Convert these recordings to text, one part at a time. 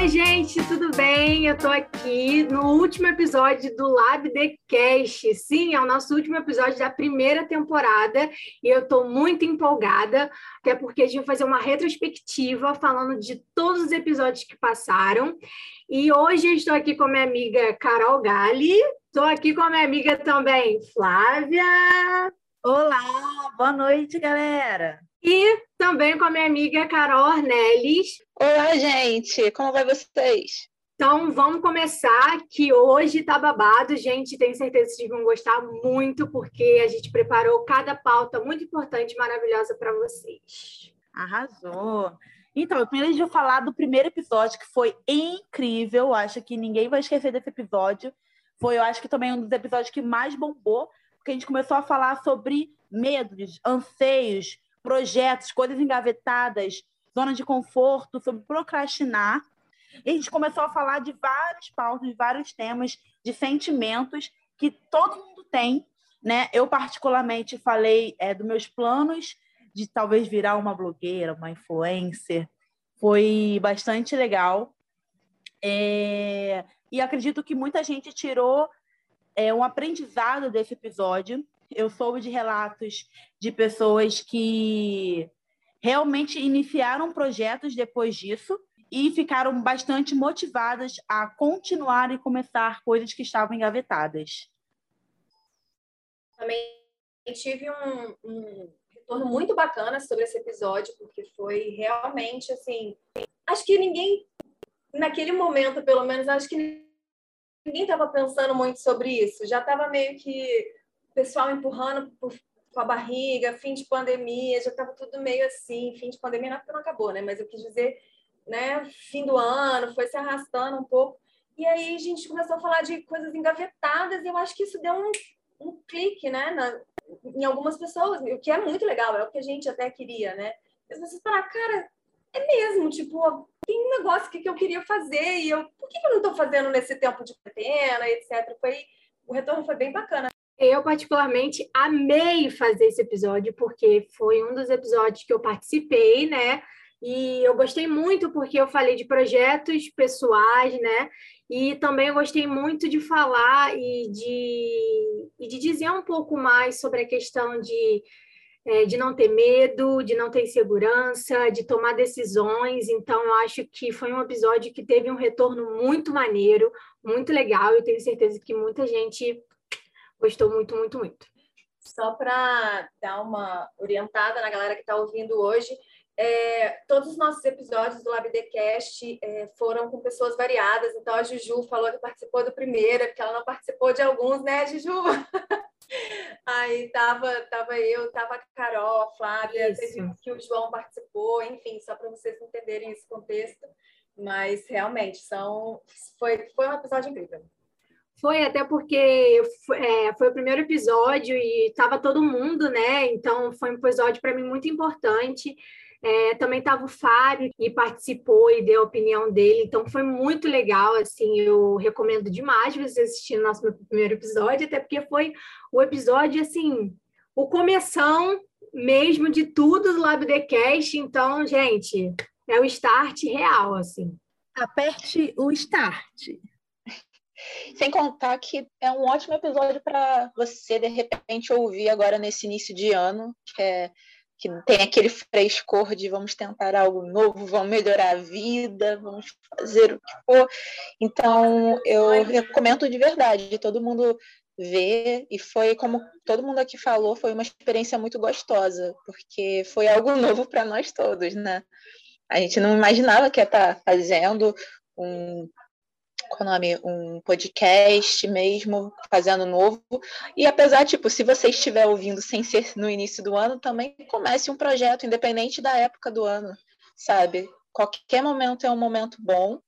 Oi, gente, tudo bem? Eu tô aqui no último episódio do Lab The Cast. Sim, é o nosso último episódio da primeira temporada e eu tô muito empolgada, até porque a gente vai fazer uma retrospectiva falando de todos os episódios que passaram. E hoje eu estou aqui com a minha amiga Carol Gali, estou aqui com a minha amiga também, Flávia. Olá, boa noite, galera. E também com a minha amiga Carol Ornelis. Olá, gente, como vai vocês? Então, vamos começar, que hoje tá babado, gente. Tenho certeza que vocês vão gostar muito, porque a gente preparou cada pauta muito importante e maravilhosa para vocês. Arrasou! Então, primeiro a gente vai falar do primeiro episódio, que foi incrível. Acho que ninguém vai esquecer desse episódio. Foi, eu acho que também um dos episódios que mais bombou, porque a gente começou a falar sobre medos, anseios, projetos, coisas engavetadas, zona de conforto, sobre procrastinar. E a gente começou a falar de vários pautas, de vários temas, de sentimentos que todo mundo tem, né? Eu particularmente falei é, dos meus planos de talvez virar uma blogueira, uma influencer. Foi bastante legal. É... E acredito que muita gente tirou é, um aprendizado desse episódio eu soube de relatos de pessoas que realmente iniciaram projetos depois disso e ficaram bastante motivadas a continuar e começar coisas que estavam engavetadas. Também tive um, um retorno muito bacana sobre esse episódio, porque foi realmente assim. Acho que ninguém, naquele momento, pelo menos, acho que ninguém estava pensando muito sobre isso. Já estava meio que pessoal empurrando por, com a barriga, fim de pandemia, já estava tudo meio assim, fim de pandemia não, não acabou, né? Mas eu quis dizer, né? Fim do ano, foi se arrastando um pouco. E aí a gente começou a falar de coisas engavetadas e eu acho que isso deu um, um clique, né? Na, em algumas pessoas, o que é muito legal, é o que a gente até queria, né? As pessoas falaram, cara, é mesmo, tipo, tem um negócio que, que eu queria fazer e eu, por que, eu não estou fazendo nesse tempo de quarentena, etc. Foi, o retorno foi bem bacana. Eu, particularmente, amei fazer esse episódio, porque foi um dos episódios que eu participei, né? E eu gostei muito porque eu falei de projetos pessoais, né? E também eu gostei muito de falar e de, e de dizer um pouco mais sobre a questão de, é, de não ter medo, de não ter insegurança, de tomar decisões. Então, eu acho que foi um episódio que teve um retorno muito maneiro, muito legal. Eu tenho certeza que muita gente Gostou muito, muito, muito. Só para dar uma orientada na galera que está ouvindo hoje, é, todos os nossos episódios do LabDcast é, foram com pessoas variadas. Então, a Juju falou que participou do primeiro, porque ela não participou de alguns, né, Juju? Aí tava, tava eu, tava a Carol, a Flávia, que o João participou, enfim, só para vocês entenderem esse contexto. Mas realmente são, foi, foi um episódio incrível. Foi até porque foi, é, foi o primeiro episódio e estava todo mundo, né? Então foi um episódio para mim muito importante. É, também estava o Fábio e participou e deu a opinião dele, então foi muito legal, assim, eu recomendo demais você assistir o nosso primeiro episódio, até porque foi o episódio, assim, o começão mesmo de tudo do Lab The Cast, então, gente, é o start real, assim. Aperte o start. Sem contar que é um ótimo episódio para você, de repente, ouvir agora nesse início de ano, que, é, que tem aquele frescor de vamos tentar algo novo, vamos melhorar a vida, vamos fazer o que for. Então, eu recomendo de verdade, todo mundo ver, e foi como todo mundo aqui falou, foi uma experiência muito gostosa, porque foi algo novo para nós todos, né? A gente não imaginava que ia estar tá fazendo um qual o nome? Um podcast mesmo, fazendo novo. E apesar, tipo, se você estiver ouvindo sem ser no início do ano, também comece um projeto, independente da época do ano, sabe? Qualquer momento é um momento bom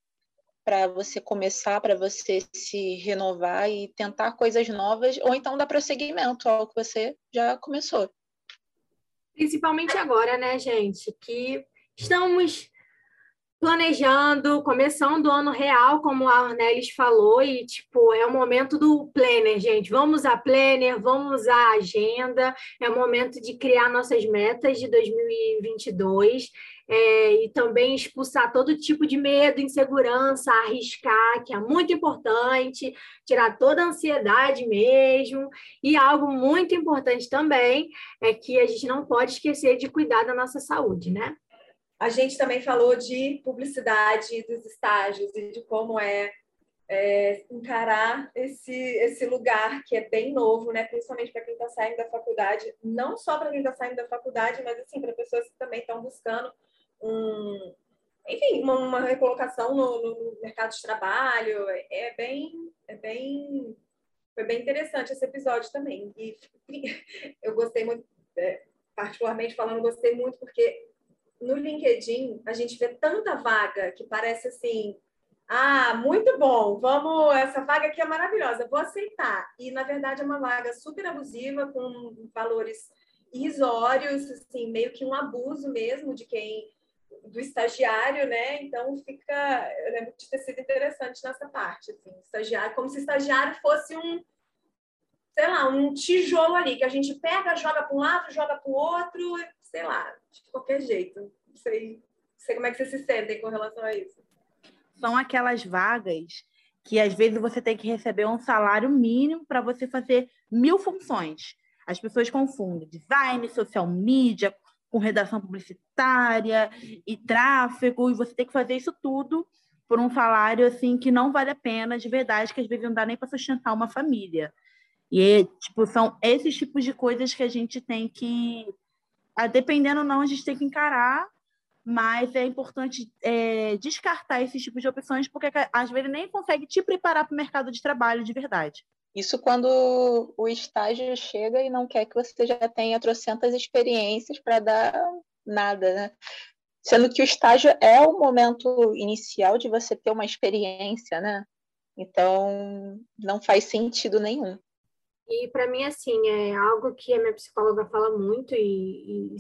para você começar, para você se renovar e tentar coisas novas, ou então dar prosseguimento ao que você já começou. Principalmente agora, né, gente? Que estamos planejando, começando o ano real, como a Arnelis falou, e tipo, é o momento do planner, gente. Vamos a planner, vamos à agenda, é o momento de criar nossas metas de 2022. É, e também expulsar todo tipo de medo, insegurança, arriscar, que é muito importante, tirar toda a ansiedade mesmo. E algo muito importante também é que a gente não pode esquecer de cuidar da nossa saúde, né? A gente também falou de publicidade dos estágios e de como é, é encarar esse, esse lugar que é bem novo, né? principalmente para quem está saindo da faculdade, não só para quem está saindo da faculdade, mas assim, para pessoas que também estão buscando um, enfim, uma, uma recolocação no, no, mercado de trabalho. É bem, é bem, foi bem interessante esse episódio também. E eu gostei muito, é, particularmente falando, gostei muito porque no LinkedIn a gente vê tanta vaga que parece assim, ah, muito bom, vamos, essa vaga aqui é maravilhosa, vou aceitar. E na verdade é uma vaga super abusiva com valores irrisórios, assim, meio que um abuso mesmo de quem do estagiário, né? Então fica, eu lembro de ter sido interessante nessa parte, assim, estagiário, como se estagiário fosse um, sei lá, um tijolo ali que a gente pega, joga para um lado, joga para o outro, sei lá, de qualquer jeito. Não sei, não sei como é que vocês se sentem com relação a isso. São aquelas vagas que às vezes você tem que receber um salário mínimo para você fazer mil funções. As pessoas confundem design, social media, com redação publicitária e tráfego, e você tem que fazer isso tudo por um salário assim que não vale a pena de verdade, que às vezes não dá nem para sustentar uma família. E tipo, são esses tipos de coisas que a gente tem que, dependendo ou não, a gente tem que encarar, mas é importante é, descartar esses tipos de opções, porque às vezes nem consegue te preparar para o mercado de trabalho de verdade. Isso quando o estágio chega e não quer que você já tenha trocentas experiências para dar nada, né? Sendo que o estágio é o momento inicial de você ter uma experiência, né? Então, não faz sentido nenhum. E para mim, assim, é algo que a minha psicóloga fala muito, e, e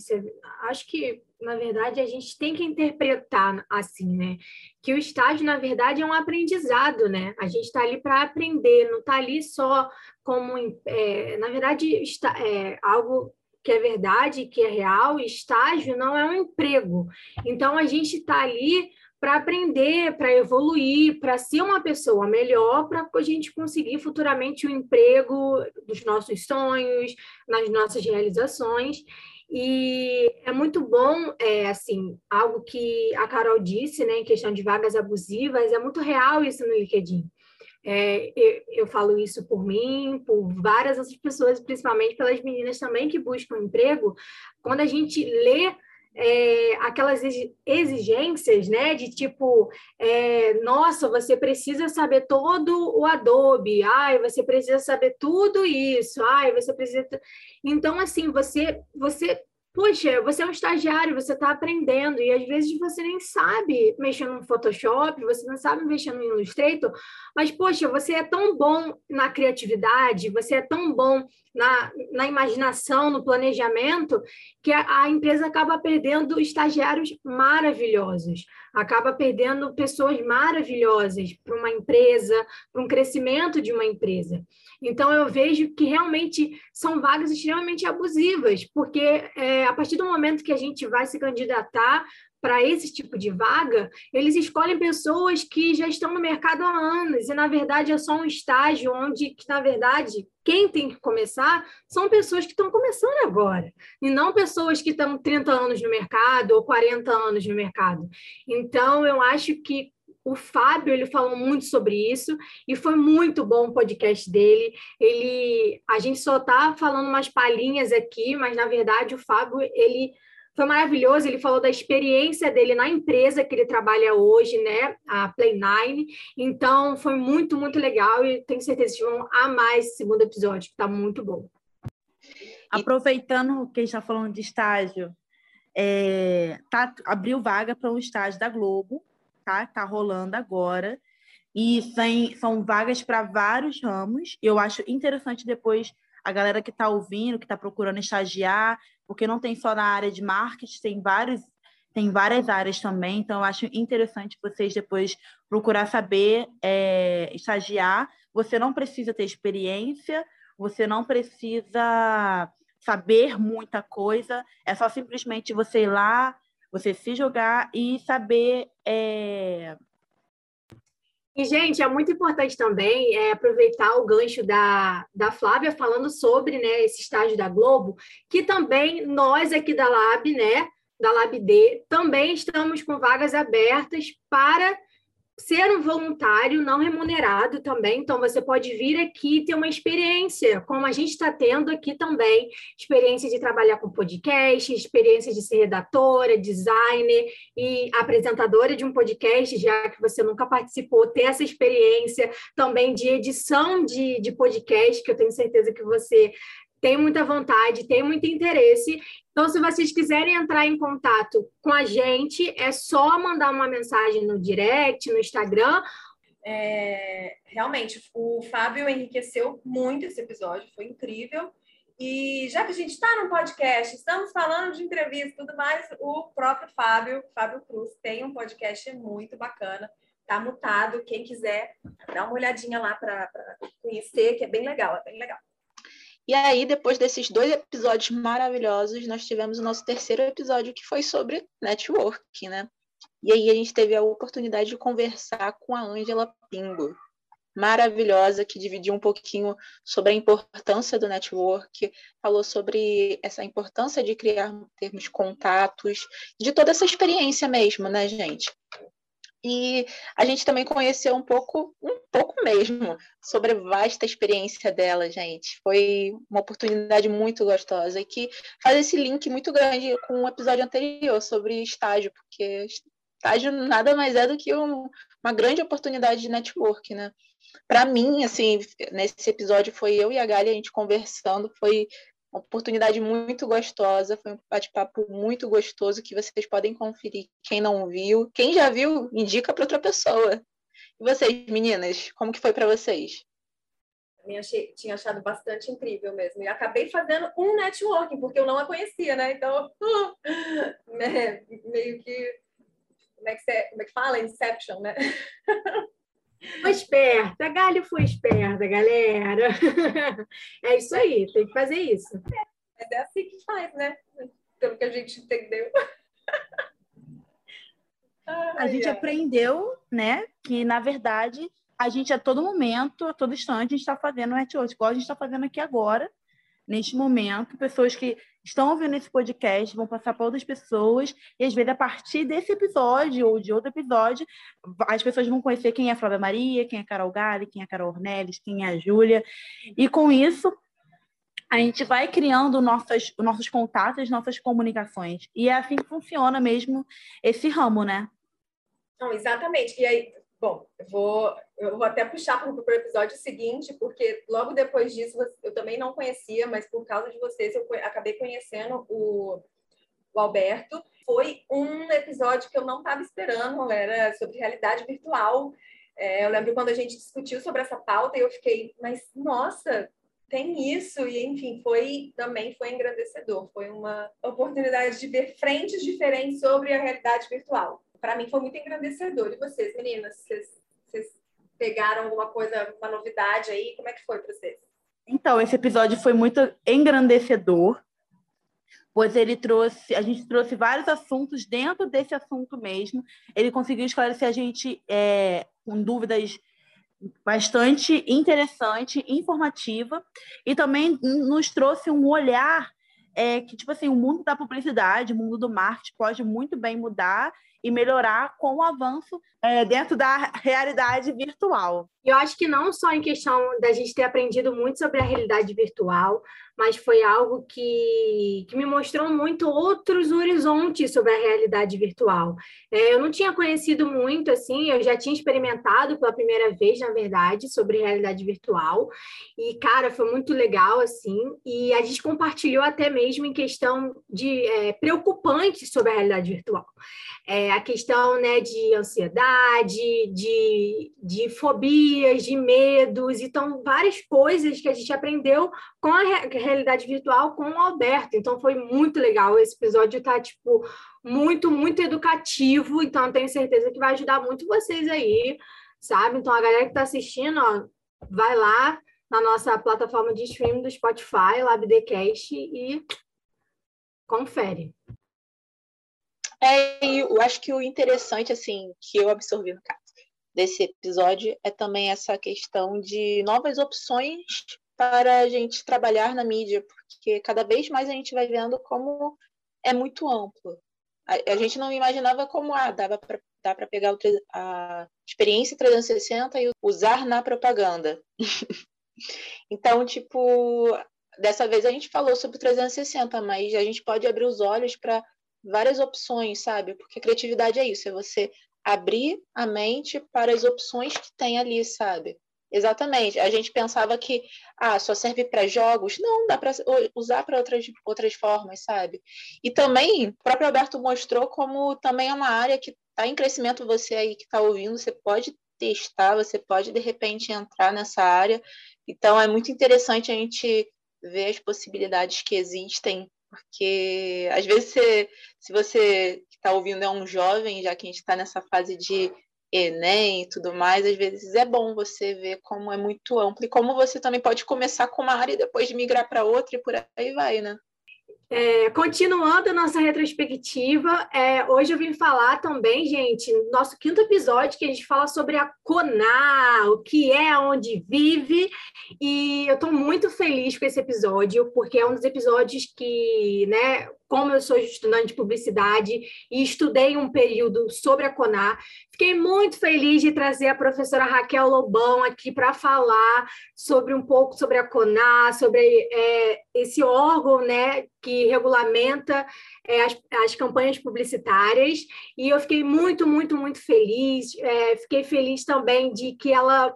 acho que, na verdade, a gente tem que interpretar assim, né? Que o estágio, na verdade, é um aprendizado, né? A gente está ali para aprender, não está ali só como. É, na verdade, está, é algo que é verdade, que é real, estágio não é um emprego. Então, a gente está ali para aprender, para evoluir, para ser uma pessoa melhor, para a gente conseguir futuramente o emprego dos nossos sonhos, nas nossas realizações. E é muito bom, é, assim, algo que a Carol disse, né, em questão de vagas abusivas, é muito real isso no LinkedIn. É, eu, eu, falo isso por mim, por várias outras pessoas, principalmente pelas meninas também que buscam emprego. Quando a gente lê é, aquelas exigências, né, de tipo, é, nossa, você precisa saber todo o Adobe, ai, você precisa saber tudo isso, ai, você precisa. Então, assim, você, você Poxa, você é um estagiário, você está aprendendo, e às vezes você nem sabe mexer no Photoshop, você não sabe mexer no Illustrator, mas, poxa, você é tão bom na criatividade, você é tão bom na, na imaginação, no planejamento, que a, a empresa acaba perdendo estagiários maravilhosos, acaba perdendo pessoas maravilhosas para uma empresa, para um crescimento de uma empresa. Então, eu vejo que realmente são vagas extremamente abusivas, porque é, a partir do momento que a gente vai se candidatar para esse tipo de vaga, eles escolhem pessoas que já estão no mercado há anos, e na verdade é só um estágio onde, que, na verdade, quem tem que começar são pessoas que estão começando agora, e não pessoas que estão 30 anos no mercado ou 40 anos no mercado. Então, eu acho que o Fábio ele falou muito sobre isso e foi muito bom o podcast dele. Ele, a gente só está falando umas palhinhas aqui, mas na verdade o Fábio ele foi maravilhoso. Ele falou da experiência dele na empresa que ele trabalha hoje, né, a Play9. Então foi muito muito legal e tenho certeza que vão amar esse segundo episódio, que está muito bom. Aproveitando que a gente está falando de estágio, é, tá, abriu vaga para um estágio da Globo tá? Tá rolando agora. E tem, são vagas para vários ramos. Eu acho interessante depois a galera que está ouvindo, que está procurando estagiar, porque não tem só na área de marketing, tem vários tem várias áreas também, então eu acho interessante vocês depois procurar saber é, estagiar. Você não precisa ter experiência, você não precisa saber muita coisa, é só simplesmente você ir lá, você se jogar e saber. É... E, gente, é muito importante também é, aproveitar o gancho da, da Flávia falando sobre né, esse estágio da Globo, que também nós aqui da Lab, né, da LabD, também estamos com vagas abertas para ser um voluntário não remunerado também. Então, você pode vir aqui ter uma experiência, como a gente está tendo aqui também, experiência de trabalhar com podcast, experiência de ser redatora, designer e apresentadora de um podcast, já que você nunca participou, ter essa experiência também de edição de, de podcast, que eu tenho certeza que você tem muita vontade, tem muito interesse. Então, se vocês quiserem entrar em contato com a gente, é só mandar uma mensagem no direct, no Instagram. É, realmente, o Fábio enriqueceu muito esse episódio, foi incrível. E já que a gente está no podcast, estamos falando de entrevista e tudo mais, o próprio Fábio, Fábio Cruz, tem um podcast muito bacana. Tá mutado. Quem quiser, dá uma olhadinha lá para conhecer, que é bem legal, é bem legal. E aí, depois desses dois episódios maravilhosos, nós tivemos o nosso terceiro episódio, que foi sobre network, né? E aí a gente teve a oportunidade de conversar com a Ângela Pingo, maravilhosa, que dividiu um pouquinho sobre a importância do network, falou sobre essa importância de criar termos contatos, de toda essa experiência mesmo, né, gente? E a gente também conheceu um pouco, um pouco mesmo, sobre a vasta experiência dela, gente. Foi uma oportunidade muito gostosa e que faz esse link muito grande com o episódio anterior sobre estágio, porque estágio nada mais é do que um, uma grande oportunidade de network, né? Para mim, assim, nesse episódio foi eu e a Gali a gente conversando, foi uma oportunidade muito gostosa, foi um bate-papo muito gostoso que vocês podem conferir. Quem não viu, quem já viu, indica para outra pessoa. E vocês, meninas, como que foi para vocês? Eu achei, tinha achado bastante incrível mesmo. E acabei fazendo um networking, porque eu não a conhecia, né? Então, né? meio que. Como é que, você, como é que fala? Inception, né? Foi esperta, Galho foi esperta, galera. É isso aí, tem que fazer isso. É, é assim que faz, né? Pelo que a gente entendeu. A gente aprendeu, né, que na verdade a gente a todo momento, a todo instante, a gente está fazendo network, igual a gente está fazendo aqui agora, neste momento, pessoas que estão ouvindo esse podcast vão passar para outras pessoas, e às vezes, a partir desse episódio ou de outro episódio, as pessoas vão conhecer quem é a Flávia Maria, quem é a Carol Gale, quem é a Carol Ornelis, quem é a Júlia, e com isso a gente vai criando nossas, nossos contatos, nossas comunicações. E é assim que funciona mesmo esse ramo, né? Não, exatamente. E aí, Bom, eu vou, eu vou até puxar para o episódio seguinte, porque logo depois disso eu também não conhecia, mas por causa de vocês eu acabei conhecendo o, o Alberto. Foi um episódio que eu não estava esperando, era sobre realidade virtual. É, eu lembro quando a gente discutiu sobre essa pauta e eu fiquei, mas nossa, tem isso e enfim foi também foi engrandecedor foi uma oportunidade de ver frentes diferentes sobre a realidade virtual para mim foi muito engrandecedor. E vocês, meninas, vocês, vocês pegaram alguma coisa, uma novidade aí? Como é que foi para vocês? Então, esse episódio foi muito engrandecedor, pois ele trouxe, a gente trouxe vários assuntos dentro desse assunto mesmo. Ele conseguiu esclarecer a gente é, com dúvidas bastante interessante, informativa, e também nos trouxe um olhar é, que, tipo assim, o mundo da publicidade, o mundo do marketing pode muito bem mudar e melhorar com o avanço é, dentro da realidade virtual. Eu acho que não só em questão da gente ter aprendido muito sobre a realidade virtual, mas foi algo que, que me mostrou muito outros horizontes sobre a realidade virtual. É, eu não tinha conhecido muito, assim, eu já tinha experimentado pela primeira vez, na verdade, sobre realidade virtual, e, cara, foi muito legal, assim, e a gente compartilhou até mesmo em questão de é, preocupante sobre a realidade virtual. É, a questão né, de ansiedade, de, de fobias, de medos, então várias coisas que a gente aprendeu com a realidade virtual com o Alberto. Então foi muito legal. Esse episódio está tipo muito, muito educativo, então tenho certeza que vai ajudar muito vocês aí, sabe? Então a galera que está assistindo, ó, vai lá na nossa plataforma de streaming do Spotify, LabDcast, e confere. É, eu acho que o interessante, assim, que eu absorvi no caso desse episódio é também essa questão de novas opções para a gente trabalhar na mídia, porque cada vez mais a gente vai vendo como é muito amplo. A, a gente não imaginava como ah, dava para dá para pegar a experiência 360 e usar na propaganda. então, tipo, dessa vez a gente falou sobre 360, mas a gente pode abrir os olhos para várias opções, sabe? Porque criatividade é isso, é você abrir a mente para as opções que tem ali, sabe? Exatamente. A gente pensava que ah, só serve para jogos. Não, dá para usar para outras, outras formas, sabe? E também, o próprio Alberto mostrou como também é uma área que está em crescimento. Você aí que está ouvindo, você pode testar, você pode de repente entrar nessa área. Então, é muito interessante a gente ver as possibilidades que existem porque às vezes você, se você que está ouvindo é um jovem, já que a gente está nessa fase de Enem e tudo mais, às vezes é bom você ver como é muito amplo e como você também pode começar com uma área e depois migrar para outra e por aí vai, né? É, continuando a nossa retrospectiva, é, hoje eu vim falar também, gente, no nosso quinto episódio, que a gente fala sobre a CONA, o que é, onde vive, e eu estou muito feliz com esse episódio, porque é um dos episódios que, né, como eu sou estudante de publicidade e estudei um período sobre a CONAR, fiquei muito feliz de trazer a professora Raquel Lobão aqui para falar sobre um pouco sobre a CONAR, sobre é, esse órgão né, que regulamenta é, as, as, campanhas publicitárias, e eu fiquei muito, muito, muito feliz. É, fiquei feliz também de que ela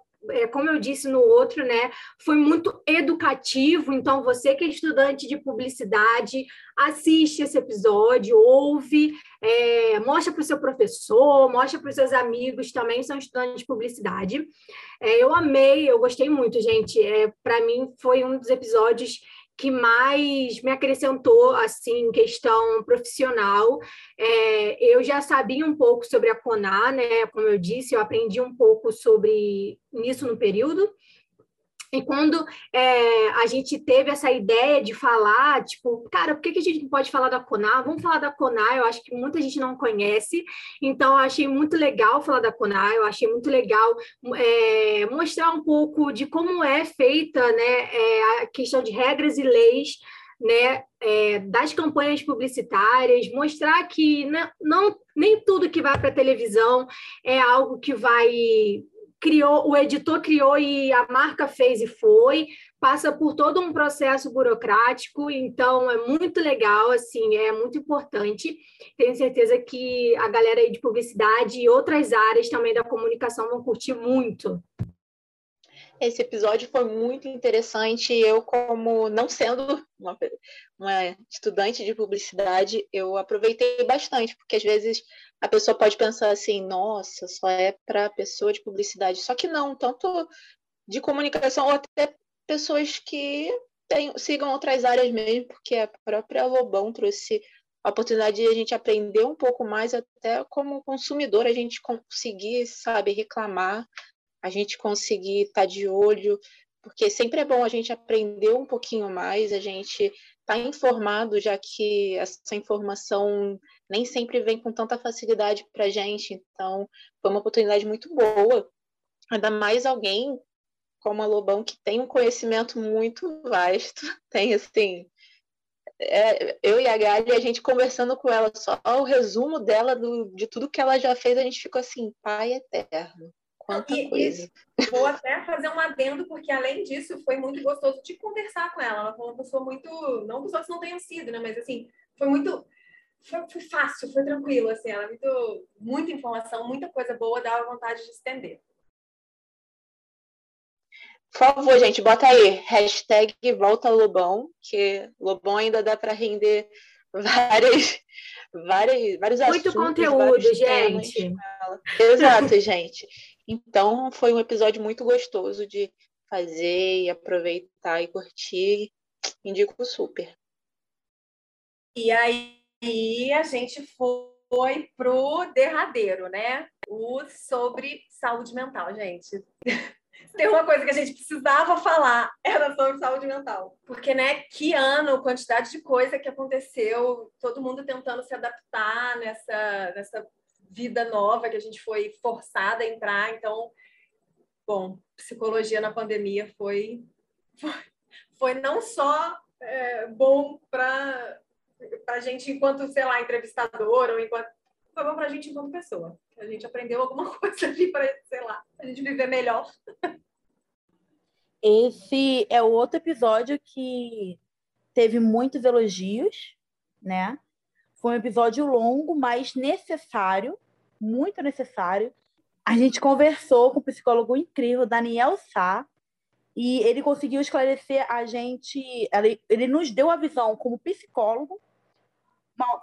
como eu disse no outro, né, foi muito educativo. Então, você que é estudante de publicidade, assiste esse episódio, ouve, é, mostra para o seu professor, mostra para os seus amigos também são estudantes de publicidade. É, eu amei, eu gostei muito, gente. É, para mim, foi um dos episódios que mais me acrescentou assim em questão profissional. É, eu já sabia um pouco sobre a CONA, né? Como eu disse, eu aprendi um pouco sobre isso no período. E quando é, a gente teve essa ideia de falar, tipo, cara, por que, que a gente não pode falar da CONA? Vamos falar da CONA, eu acho que muita gente não conhece, então eu achei muito legal falar da CONA, eu achei muito legal é, mostrar um pouco de como é feita né, é, a questão de regras e leis né, é, das campanhas publicitárias, mostrar que não, não nem tudo que vai para a televisão é algo que vai criou, o editor criou e a marca fez e foi, passa por todo um processo burocrático, então é muito legal, assim, é muito importante. Tenho certeza que a galera aí de publicidade e outras áreas também da comunicação vão curtir muito. Esse episódio foi muito interessante. Eu, como não sendo uma, uma estudante de publicidade, eu aproveitei bastante, porque às vezes a pessoa pode pensar assim, nossa, só é para pessoa de publicidade. Só que não, tanto de comunicação ou até pessoas que tem, sigam outras áreas mesmo, porque a própria Lobão trouxe a oportunidade de a gente aprender um pouco mais, até como consumidor, a gente conseguir, sabe, reclamar, a gente conseguir estar tá de olho, porque sempre é bom a gente aprender um pouquinho mais, a gente estar tá informado, já que essa informação nem sempre vem com tanta facilidade para a gente. Então, foi uma oportunidade muito boa. Ainda mais alguém como a Lobão, que tem um conhecimento muito vasto, tem assim. É, eu e a Gali, a gente conversando com ela, só o resumo dela, do, de tudo que ela já fez, a gente ficou assim, pai eterno. Quanta e, coisa. E vou até fazer um adendo, porque além disso, foi muito gostoso de conversar com ela. Ela foi uma pessoa muito. Não que os outros não tenham sido, né? Mas assim, foi muito foi, foi, fácil, foi tranquilo, assim, ela muito, muita informação, muita coisa boa, dava vontade de estender. Por favor, gente, bota aí, hashtag volta Lobão, que Lobão ainda dá para render várias, várias, vários Muito assuntos. conteúdo, gente. Exato, gente. Então, foi um episódio muito gostoso de fazer e aproveitar e curtir. Indico super. E aí a gente foi pro derradeiro, né? O sobre saúde mental, gente. Tem uma coisa que a gente precisava falar, era sobre saúde mental. Porque, né, que ano, quantidade de coisa que aconteceu, todo mundo tentando se adaptar nessa, nessa vida nova que a gente foi forçada a entrar. Então, bom, psicologia na pandemia foi, foi, foi não só é, bom para a gente enquanto, sei lá, entrevistador ou enquanto foi bom para a gente enquanto pessoa. A gente aprendeu alguma coisa ali para, sei lá, a gente viver melhor. Esse é o outro episódio que teve muitos elogios, né? Foi um episódio longo, mas necessário, muito necessário. A gente conversou com o psicólogo incrível Daniel Sá e ele conseguiu esclarecer a gente, ele, ele nos deu a visão como psicólogo,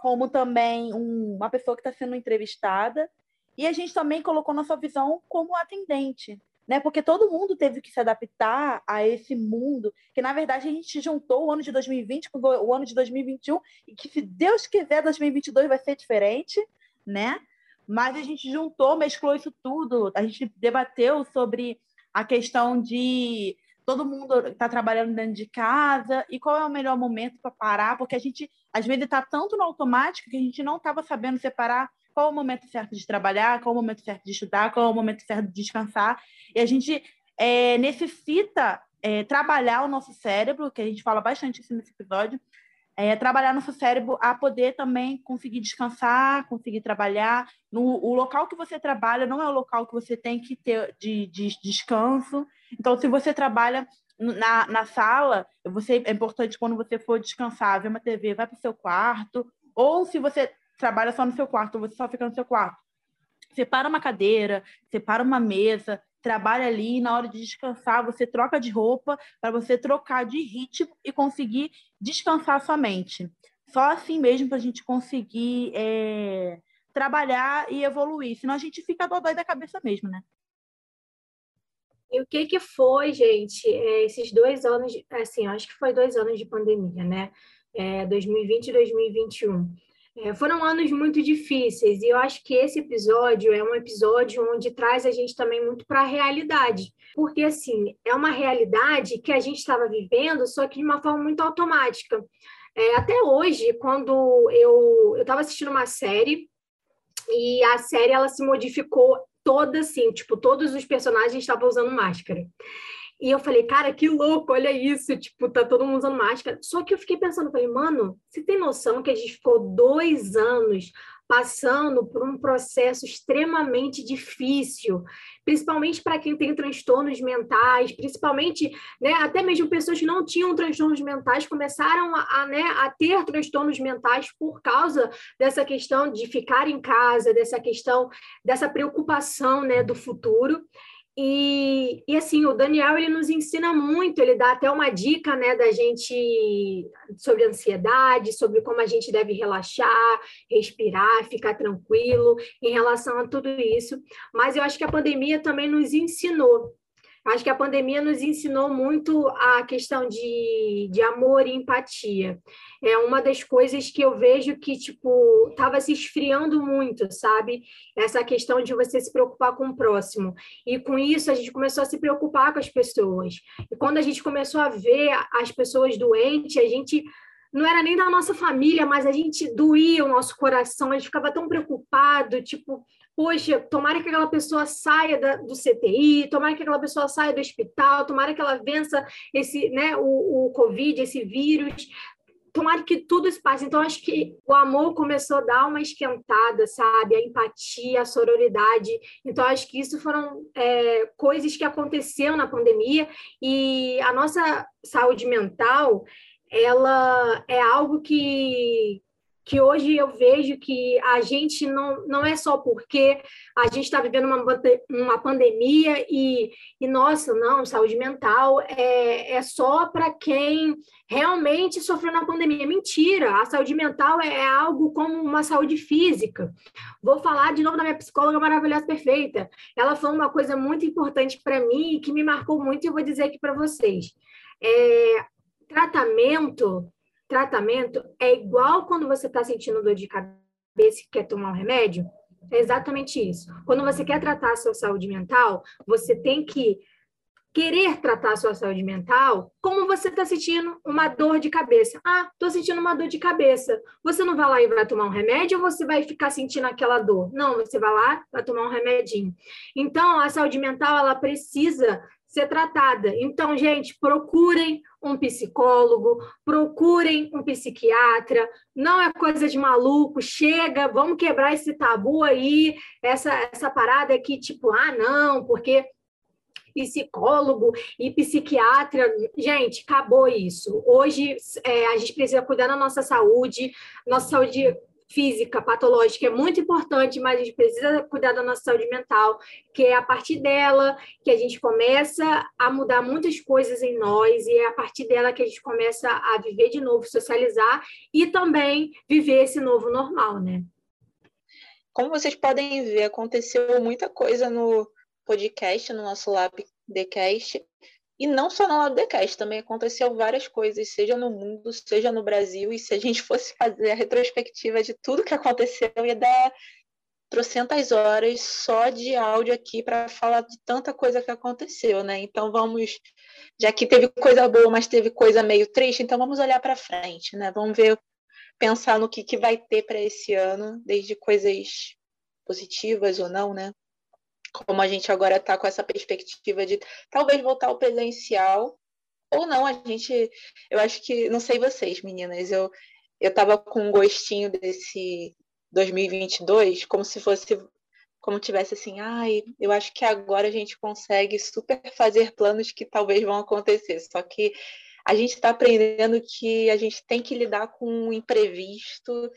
como também um, uma pessoa que está sendo entrevistada, e a gente também colocou nossa visão como atendente, né? Porque todo mundo teve que se adaptar a esse mundo, que na verdade a gente juntou o ano de 2020 com o ano de 2021 e que se Deus quiser 2022 vai ser diferente, né? Mas a gente juntou, mesclou isso tudo, a gente debateu sobre a questão de todo mundo está trabalhando dentro de casa e qual é o melhor momento para parar, porque a gente às vezes está tanto no automático que a gente não estava sabendo separar qual é o momento certo de trabalhar, qual é o momento certo de estudar, qual é o momento certo de descansar. E a gente é, necessita é, trabalhar o nosso cérebro, que a gente fala bastante isso nesse episódio, é, trabalhar nosso cérebro a poder também conseguir descansar, conseguir trabalhar. No, o local que você trabalha não é o local que você tem que ter de, de descanso. Então, se você trabalha na, na sala, você, é importante quando você for descansar, ver uma TV, vai para o seu quarto. Ou se você trabalha só no seu quarto, você só fica no seu quarto. Separa uma cadeira, separa uma mesa, trabalha ali, na hora de descansar, você troca de roupa para você trocar de ritmo e conseguir descansar sua mente. Só assim mesmo para a gente conseguir é, trabalhar e evoluir, senão a gente fica dodói da cabeça mesmo, né? E o que que foi, gente, é, esses dois anos, assim, acho que foi dois anos de pandemia, né? É, 2020 e 2021. É, foram anos muito difíceis e eu acho que esse episódio é um episódio onde traz a gente também muito para a realidade, porque assim é uma realidade que a gente estava vivendo, só que de uma forma muito automática. É, até hoje, quando eu estava assistindo uma série e a série ela se modificou toda assim, tipo todos os personagens estavam usando máscara. E eu falei, cara, que louco, olha isso, tipo, tá todo mundo usando máscara. Só que eu fiquei pensando, falei, mano, você tem noção que a gente ficou dois anos passando por um processo extremamente difícil, principalmente para quem tem transtornos mentais, principalmente, né, até mesmo pessoas que não tinham transtornos mentais começaram a, a, né, a ter transtornos mentais por causa dessa questão de ficar em casa, dessa questão, dessa preocupação, né, do futuro. E, e assim, o Daniel ele nos ensina muito, ele dá até uma dica né, da gente sobre ansiedade, sobre como a gente deve relaxar, respirar, ficar tranquilo em relação a tudo isso. Mas eu acho que a pandemia também nos ensinou Acho que a pandemia nos ensinou muito a questão de, de amor e empatia. É uma das coisas que eu vejo que, tipo, estava se esfriando muito, sabe? Essa questão de você se preocupar com o próximo. E com isso, a gente começou a se preocupar com as pessoas. E quando a gente começou a ver as pessoas doentes, a gente não era nem da nossa família, mas a gente doía o nosso coração, a gente ficava tão preocupado, tipo, poxa, tomara que aquela pessoa saia da, do CTI, tomara que aquela pessoa saia do hospital, tomara que ela vença esse, né, o, o Covid, esse vírus, tomara que tudo se passe. Então, acho que o amor começou a dar uma esquentada, sabe? A empatia, a sororidade. Então, acho que isso foram é, coisas que aconteceram na pandemia e a nossa saúde mental, ela é algo que que hoje eu vejo que a gente não, não é só porque a gente está vivendo uma, uma pandemia e, e, nossa, não, saúde mental é, é só para quem realmente sofreu na pandemia. Mentira, a saúde mental é algo como uma saúde física. Vou falar de novo da minha psicóloga maravilhosa, perfeita. Ela foi uma coisa muito importante para mim e que me marcou muito e eu vou dizer aqui para vocês. É, tratamento tratamento é igual quando você está sentindo dor de cabeça e quer tomar um remédio? É exatamente isso. Quando você quer tratar a sua saúde mental, você tem que querer tratar a sua saúde mental como você está sentindo uma dor de cabeça. Ah, estou sentindo uma dor de cabeça. Você não vai lá e vai tomar um remédio ou você vai ficar sentindo aquela dor? Não, você vai lá, vai tomar um remedinho. Então, a saúde mental, ela precisa ser tratada. Então, gente, procurem um psicólogo, procurem um psiquiatra. Não é coisa de maluco, chega, vamos quebrar esse tabu aí, essa, essa parada aqui, tipo, ah, não, porque psicólogo e psiquiatra. Gente, acabou isso. Hoje é, a gente precisa cuidar da nossa saúde, nossa saúde física, patológica é muito importante, mas a gente precisa cuidar da nossa saúde mental, que é a partir dela que a gente começa a mudar muitas coisas em nós e é a partir dela que a gente começa a viver de novo, socializar e também viver esse novo normal, né? Como vocês podem ver, aconteceu muita coisa no podcast, no nosso Lab Decast, e não só no lado do Decast, também aconteceu várias coisas, seja no mundo, seja no Brasil, e se a gente fosse fazer a retrospectiva de tudo que aconteceu, ia dar trocentas horas só de áudio aqui para falar de tanta coisa que aconteceu, né? Então vamos, já que teve coisa boa, mas teve coisa meio triste, então vamos olhar para frente, né? Vamos ver, pensar no que, que vai ter para esse ano, desde coisas positivas ou não, né? Como a gente agora está com essa perspectiva de talvez voltar ao presencial ou não, a gente, eu acho que, não sei vocês, meninas, eu eu estava com um gostinho desse 2022, como se fosse, como tivesse assim, ai, eu acho que agora a gente consegue super fazer planos que talvez vão acontecer, só que a gente está aprendendo que a gente tem que lidar com o imprevisto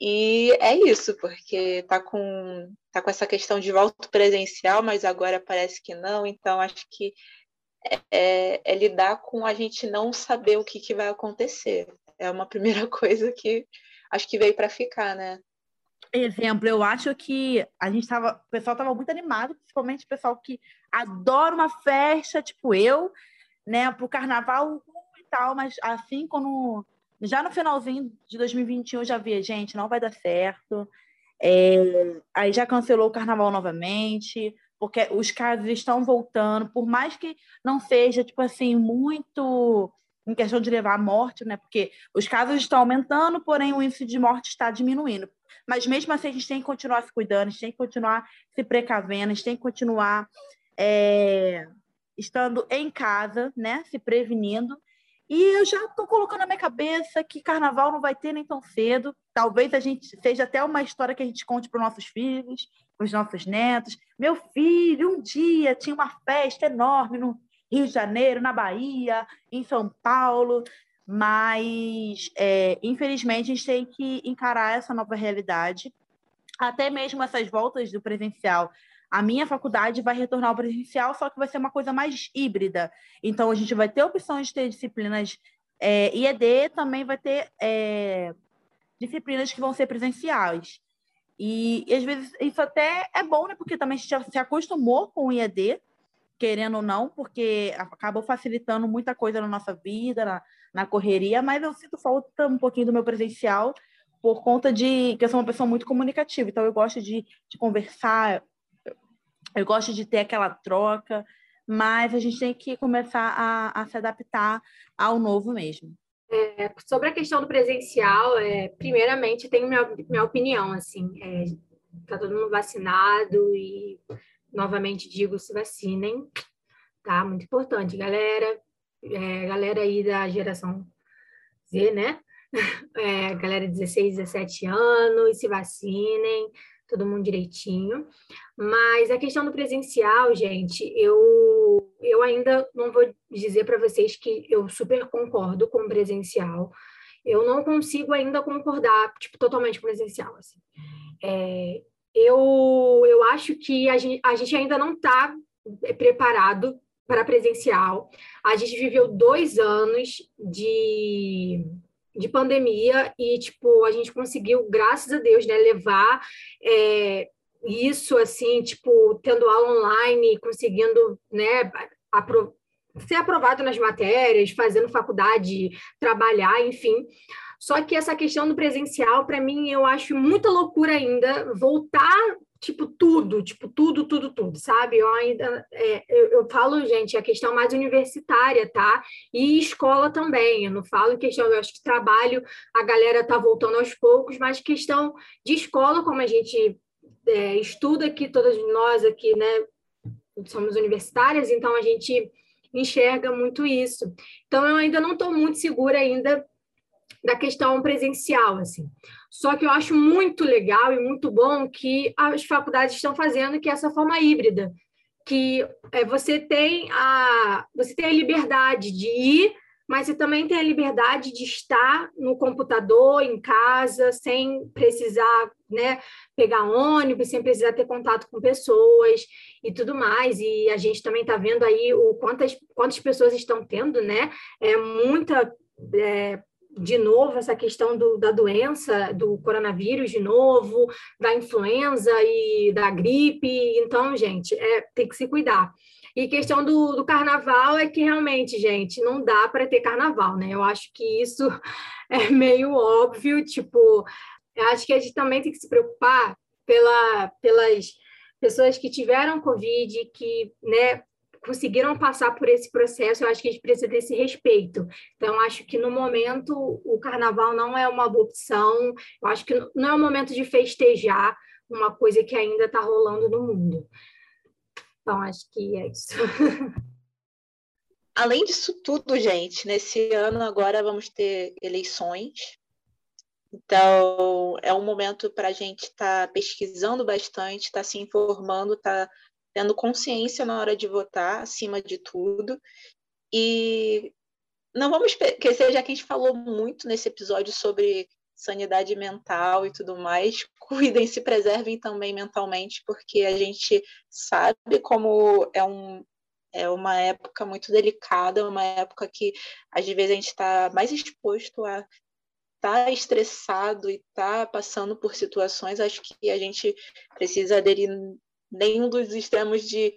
e é isso, porque tá com, tá com essa questão de volta presencial, mas agora parece que não, então acho que é, é, é lidar com a gente não saber o que, que vai acontecer. É uma primeira coisa que acho que veio para ficar, né? Exemplo, eu acho que a gente tava, o pessoal estava muito animado, principalmente o pessoal que adora uma festa, tipo eu, né, pro carnaval e tal, mas assim, quando já no finalzinho de 2021 eu já vi, gente, não vai dar certo. É, aí já cancelou o carnaval novamente, porque os casos estão voltando, por mais que não seja, tipo assim, muito em questão de levar à morte, né? Porque os casos estão aumentando, porém o índice de morte está diminuindo. Mas mesmo assim, a gente tem que continuar se cuidando, a gente tem que continuar se precavendo, a gente tem que continuar é, estando em casa, né? Se prevenindo e eu já estou colocando na minha cabeça que carnaval não vai ter nem tão cedo. Talvez a gente seja até uma história que a gente conte para os nossos filhos, para os nossos netos. Meu filho, um dia tinha uma festa enorme no Rio de Janeiro, na Bahia, em São Paulo. Mas, é, infelizmente, a gente tem que encarar essa nova realidade. Até mesmo essas voltas do presencial a minha faculdade vai retornar ao presencial, só que vai ser uma coisa mais híbrida. Então, a gente vai ter opções de ter disciplinas é, IED, também vai ter é, disciplinas que vão ser presenciais. E, e, às vezes isso até é bom, né? Porque também a gente se acostumou com o IED, querendo ou não, porque acabou facilitando muita coisa na nossa vida, na, na correria, mas eu sinto falta um pouquinho do meu presencial por conta de que eu sou uma pessoa muito comunicativa, então eu gosto de, de conversar, eu gosto de ter aquela troca, mas a gente tem que começar a, a se adaptar ao novo mesmo. É, sobre a questão do presencial, é, primeiramente, tenho minha, minha opinião, assim, é, tá todo mundo vacinado e, novamente digo, se vacinem, tá? Muito importante, galera, é, galera aí da geração Z, né? É, galera de 16, 17 anos, se vacinem, todo mundo direitinho. Mas a questão do presencial, gente, eu, eu ainda não vou dizer para vocês que eu super concordo com o presencial. eu não consigo ainda concordar, tipo, totalmente presencial, assim. É, eu, eu acho que a gente, a gente ainda não está preparado para presencial. A gente viveu dois anos de, de pandemia e, tipo, a gente conseguiu, graças a Deus, né, levar é, isso, assim, tipo, tendo aula online, conseguindo, né, apro ser aprovado nas matérias, fazendo faculdade, trabalhar, enfim. Só que essa questão do presencial, para mim, eu acho muita loucura ainda voltar tipo tudo, tipo tudo, tudo, tudo, sabe? Eu ainda é, eu, eu, falo, gente, a questão mais universitária, tá? E escola também. Eu não falo em questão, eu acho que trabalho a galera tá voltando aos poucos, mas questão de escola, como a gente é, estuda aqui, todas nós aqui, né? Somos universitárias, então a gente enxerga muito isso. Então eu ainda não estou muito segura ainda da questão presencial, assim. Só que eu acho muito legal e muito bom que as faculdades estão fazendo que é essa forma híbrida, que é, você tem a você tem a liberdade de ir, mas você também tem a liberdade de estar no computador, em casa, sem precisar né, pegar ônibus, sem precisar ter contato com pessoas e tudo mais. E a gente também está vendo aí o quantas, quantas pessoas estão tendo, né? É muita é, de novo essa questão do, da doença, do coronavírus de novo, da influenza e da gripe. Então, gente, é, tem que se cuidar. E questão do, do carnaval é que realmente, gente, não dá para ter carnaval, né? Eu acho que isso é meio óbvio, tipo, acho que a gente também tem que se preocupar pela, pelas pessoas que tiveram Covid, que, né, conseguiram passar por esse processo, eu acho que a gente precisa desse respeito. Então, acho que no momento o carnaval não é uma opção, eu acho que não é o momento de festejar uma coisa que ainda está rolando no mundo. Então, acho que é isso. Além disso tudo, gente, nesse ano agora vamos ter eleições. Então, é um momento para a gente estar tá pesquisando bastante, estar tá se informando, estar tá tendo consciência na hora de votar, acima de tudo. E não vamos esquecer, já que a gente falou muito nesse episódio sobre sanidade mental e tudo mais, cuidem, se preservem também mentalmente, porque a gente sabe como é, um, é uma época muito delicada, uma época que às vezes a gente está mais exposto a estar tá estressado e estar tá passando por situações, acho que a gente precisa aderir nenhum dos extremos de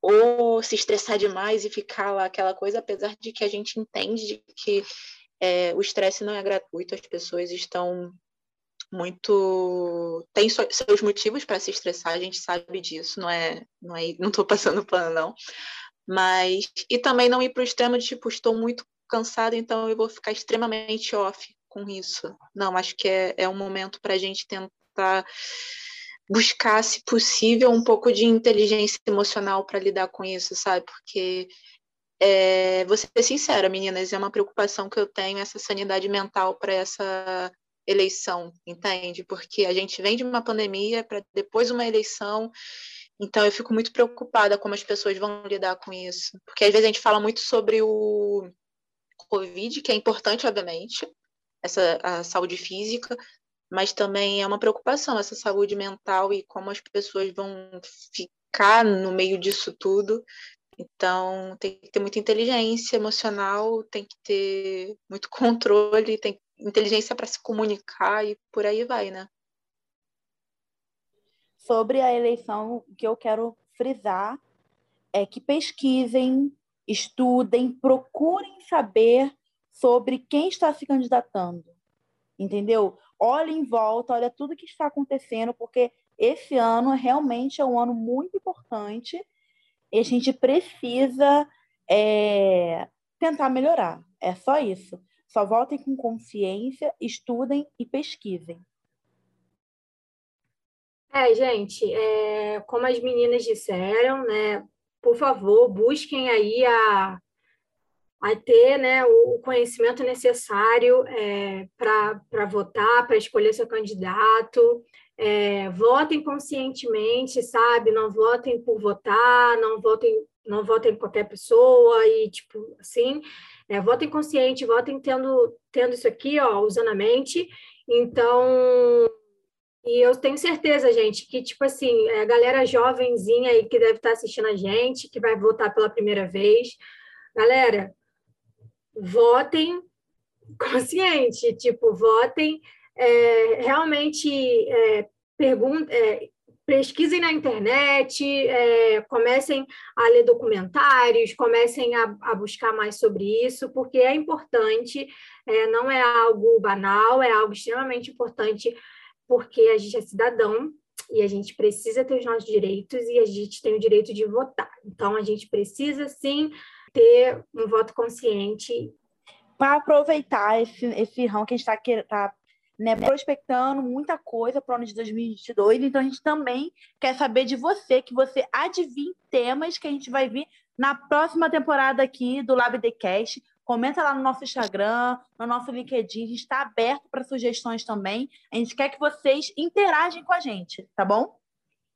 ou se estressar demais e ficar lá aquela coisa, apesar de que a gente entende que é, o estresse não é gratuito, as pessoas estão muito tem seus motivos para se estressar, a gente sabe disso, não é, não é, não estou passando pano não, mas e também não ir para o extremo de tipo estou muito cansada, então eu vou ficar extremamente off com isso. Não, acho que é, é um momento para a gente tentar buscar, se possível, um pouco de inteligência emocional para lidar com isso, sabe? Porque, é, vou ser sincera, meninas, é uma preocupação que eu tenho, essa sanidade mental para essa eleição, entende? Porque a gente vem de uma pandemia para depois uma eleição, então eu fico muito preocupada como as pessoas vão lidar com isso. Porque às vezes a gente fala muito sobre o Covid, que é importante, obviamente, essa a saúde física, mas também é uma preocupação essa saúde mental e como as pessoas vão ficar no meio disso tudo. Então, tem que ter muita inteligência emocional, tem que ter muito controle, tem inteligência para se comunicar e por aí vai, né? Sobre a eleição, o que eu quero frisar é que pesquisem, estudem, procurem saber sobre quem está se candidatando. Entendeu? Olha em volta, olha tudo que está acontecendo, porque esse ano realmente é um ano muito importante e a gente precisa é, tentar melhorar. É só isso. Só voltem com consciência, estudem e pesquisem. É, gente, é, como as meninas disseram, né? Por favor, busquem aí a, a ter né, o conhecimento necessário é, para votar, para escolher seu candidato. É, votem conscientemente, sabe? Não votem por votar, não votem, não votem qualquer pessoa e tipo assim. É, votem consciente, votem tendo, tendo isso aqui, ó, usando a mente. Então, e eu tenho certeza, gente, que, tipo assim, é a galera jovenzinha aí que deve estar assistindo a gente, que vai votar pela primeira vez. Galera, votem consciente, tipo, votem é, realmente é, pergunta, é, pesquisem na internet, é, comecem a ler documentários, comecem a, a, buscar mais sobre isso, porque é importante, é, não é algo banal, é algo extremamente importante porque a gente é cidadão e a gente precisa ter os nossos direitos e a gente tem o direito de votar. Então, a gente precisa, sim, ter um voto consciente. Para aproveitar esse, esse rão que a gente está tá, né, prospectando muita coisa para o ano de 2022, então a gente também quer saber de você, que você adivinhe temas que a gente vai vir na próxima temporada aqui do Lab Cast. Comenta lá no nosso Instagram, no nosso LinkedIn, a gente está aberto para sugestões também. A gente quer que vocês interagem com a gente, tá bom?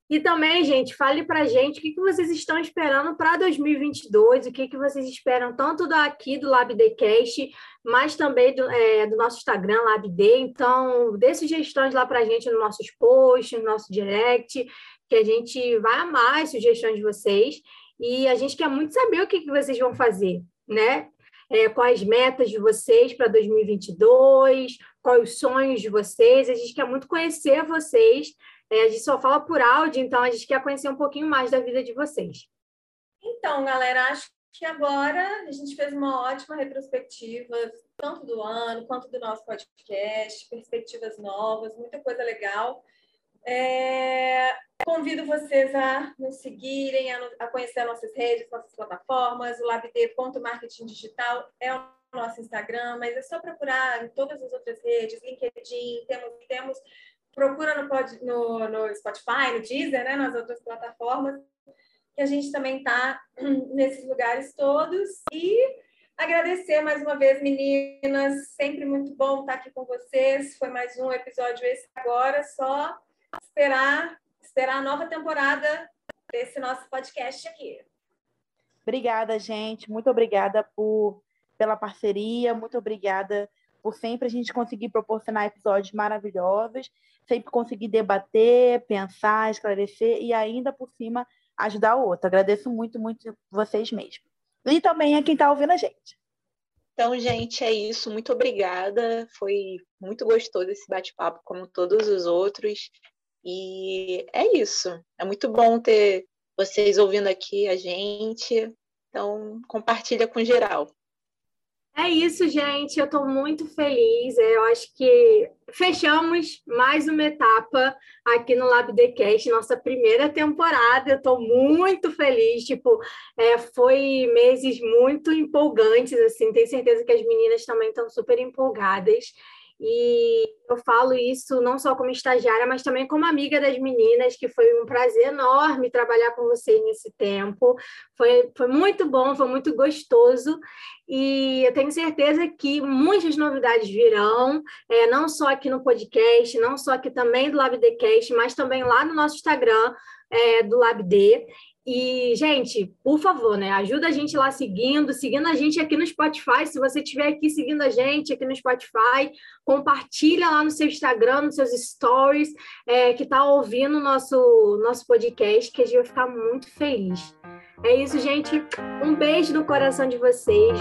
E também, gente, fale para gente o que, que vocês estão esperando para 2022, o que, que vocês esperam tanto daqui do LabDcast, mas também do, é, do nosso Instagram, LabD. Então, dê sugestões lá para gente nos nossos posts, no nosso direct, que a gente vai amar as sugestões de vocês. E a gente quer muito saber o que, que vocês vão fazer, né? é, quais metas de vocês para 2022, quais os sonhos de vocês. A gente quer muito conhecer vocês. É, a gente só fala por áudio, então a gente quer conhecer um pouquinho mais da vida de vocês. Então, galera, acho que agora a gente fez uma ótima retrospectiva, tanto do ano quanto do nosso podcast, perspectivas novas, muita coisa legal. É, convido vocês a nos seguirem, a, a, conhecer nossas redes, nossas plataformas. O labd.marketing digital é o nosso Instagram, mas é só procurar em todas as outras redes, LinkedIn, temos, temos procura no, no, no Spotify, no Deezer, né, nas outras plataformas, que a gente também está nesses lugares todos. E agradecer mais uma vez, meninas, sempre muito bom estar aqui com vocês. Foi mais um episódio esse agora, só esperar, esperar a nova temporada desse nosso podcast aqui. Obrigada, gente. Muito obrigada por, pela parceria. Muito obrigada por sempre a gente conseguir proporcionar episódios maravilhosos, sempre conseguir debater, pensar, esclarecer e ainda por cima ajudar o outro. Agradeço muito, muito vocês mesmos. E também a quem está ouvindo a gente. Então, gente, é isso. Muito obrigada. Foi muito gostoso esse bate-papo, como todos os outros. E é isso. É muito bom ter vocês ouvindo aqui a gente. Então, compartilha com geral. É isso, gente. Eu estou muito feliz. Eu acho que fechamos mais uma etapa aqui no LabDcast, nossa primeira temporada. Eu estou muito feliz. Tipo, é, foi meses muito empolgantes. Assim, tenho certeza que as meninas também estão super empolgadas. E eu falo isso não só como estagiária, mas também como amiga das meninas, que foi um prazer enorme trabalhar com vocês nesse tempo. Foi, foi muito bom, foi muito gostoso. E eu tenho certeza que muitas novidades virão, é, não só aqui no podcast, não só aqui também do LabDcast, mas também lá no nosso Instagram é, do LabD. E, gente, por favor, né? Ajuda a gente lá seguindo, seguindo a gente aqui no Spotify. Se você estiver aqui seguindo a gente aqui no Spotify, compartilha lá no seu Instagram, nos seus stories, é, que está ouvindo o nosso, nosso podcast, que a gente vai ficar muito feliz. É isso, gente. Um beijo no coração de vocês.